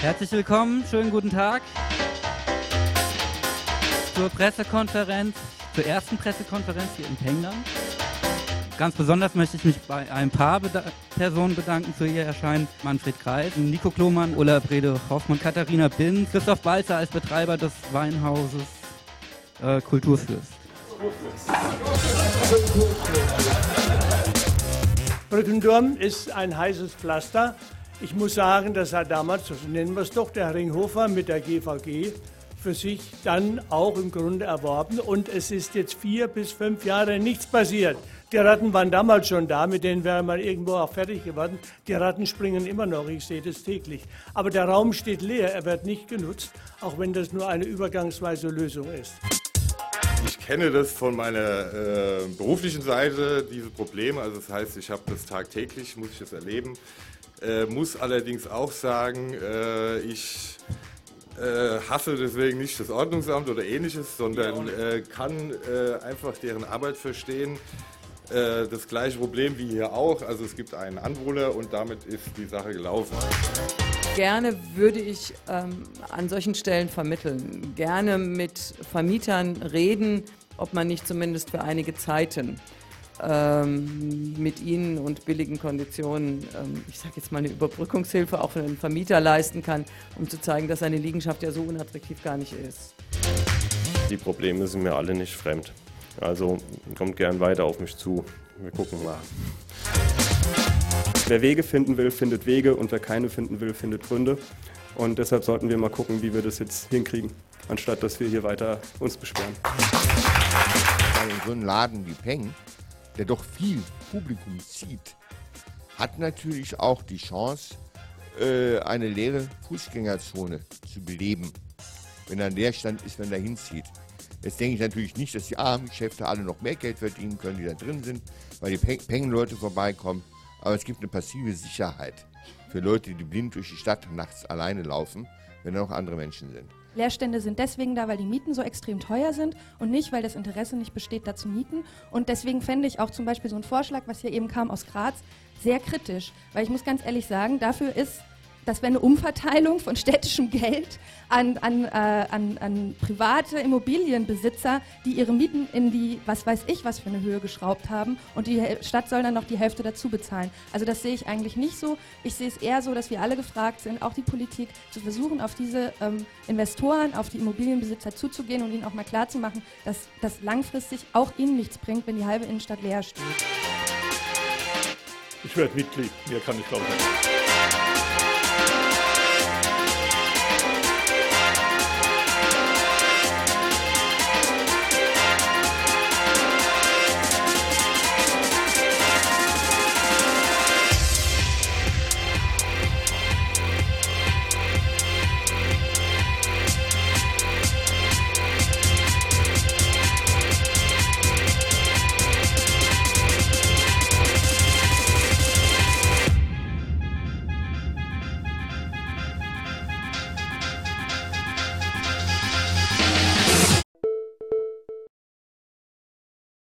Herzlich willkommen, schönen guten Tag zur Pressekonferenz, zur ersten Pressekonferenz hier in Pengland. Ganz besonders möchte ich mich bei ein paar Beda Personen bedanken für ihr Erscheinen. Manfred Kreis, Nico Klomann, Ulla Brede Hoffmann, Katharina Bin, Christoph Balzer als Betreiber des Weinhauses äh, Kulturfürst. Brückendurm ist ein heißes Pflaster. Ich muss sagen, das hat damals, so nennen wir es doch, der Ringhofer mit der GVG für sich dann auch im Grunde erworben. Und es ist jetzt vier bis fünf Jahre nichts passiert. Die Ratten waren damals schon da, mit denen wäre man irgendwo auch fertig geworden. Die Ratten springen immer noch, ich sehe das täglich. Aber der Raum steht leer, er wird nicht genutzt, auch wenn das nur eine übergangsweise Lösung ist. Ich kenne das von meiner äh, beruflichen Seite, diese Probleme. Also das heißt, ich habe das tagtäglich, muss ich das erleben. Äh, muss allerdings auch sagen, äh, ich äh, hasse deswegen nicht das Ordnungsamt oder ähnliches, sondern äh, kann äh, einfach deren Arbeit verstehen. Das gleiche Problem wie hier auch. Also es gibt einen Anwohner und damit ist die Sache gelaufen. Gerne würde ich ähm, an solchen Stellen vermitteln, gerne mit Vermietern reden, ob man nicht zumindest für einige Zeiten ähm, mit ihnen und billigen Konditionen, ähm, ich sage jetzt mal eine Überbrückungshilfe auch für den Vermieter leisten kann, um zu zeigen, dass seine Liegenschaft ja so unattraktiv gar nicht ist. Die Probleme sind mir alle nicht fremd. Also kommt gern weiter auf mich zu. Wir gucken mal. Wer Wege finden will, findet Wege und wer keine finden will, findet Gründe. Und deshalb sollten wir mal gucken, wie wir das jetzt hinkriegen, anstatt dass wir hier weiter uns beschweren. Weil in so einem Laden wie Peng der doch viel Publikum zieht, hat natürlich auch die Chance, äh, eine leere Fußgängerzone zu beleben, wenn ein Leerstand ist, wenn er hinzieht. Jetzt denke ich natürlich nicht, dass die armen Geschäfte alle noch mehr Geld verdienen können, die da drin sind, weil die Peng-Leute vorbeikommen. Aber es gibt eine passive Sicherheit für Leute, die blind durch die Stadt nachts alleine laufen, wenn da noch andere Menschen sind. Leerstände sind deswegen da, weil die Mieten so extrem teuer sind und nicht, weil das Interesse nicht besteht, da zu mieten. Und deswegen fände ich auch zum Beispiel so einen Vorschlag, was hier eben kam aus Graz, sehr kritisch. Weil ich muss ganz ehrlich sagen, dafür ist das wäre eine Umverteilung von städtischem Geld an, an, äh, an, an, private Immobilienbesitzer, die ihre Mieten in die, was weiß ich, was für eine Höhe geschraubt haben und die Stadt soll dann noch die Hälfte dazu bezahlen. Also das sehe ich eigentlich nicht so. Ich sehe es eher so, dass wir alle gefragt sind, auch die Politik, zu versuchen, auf diese ähm, Investoren, auf die Immobilienbesitzer zuzugehen und ihnen auch mal klarzumachen, dass das langfristig auch ihnen nichts bringt, wenn die halbe Innenstadt leer steht. Ich werde Mitglied, mehr kann ich glaube ich nicht.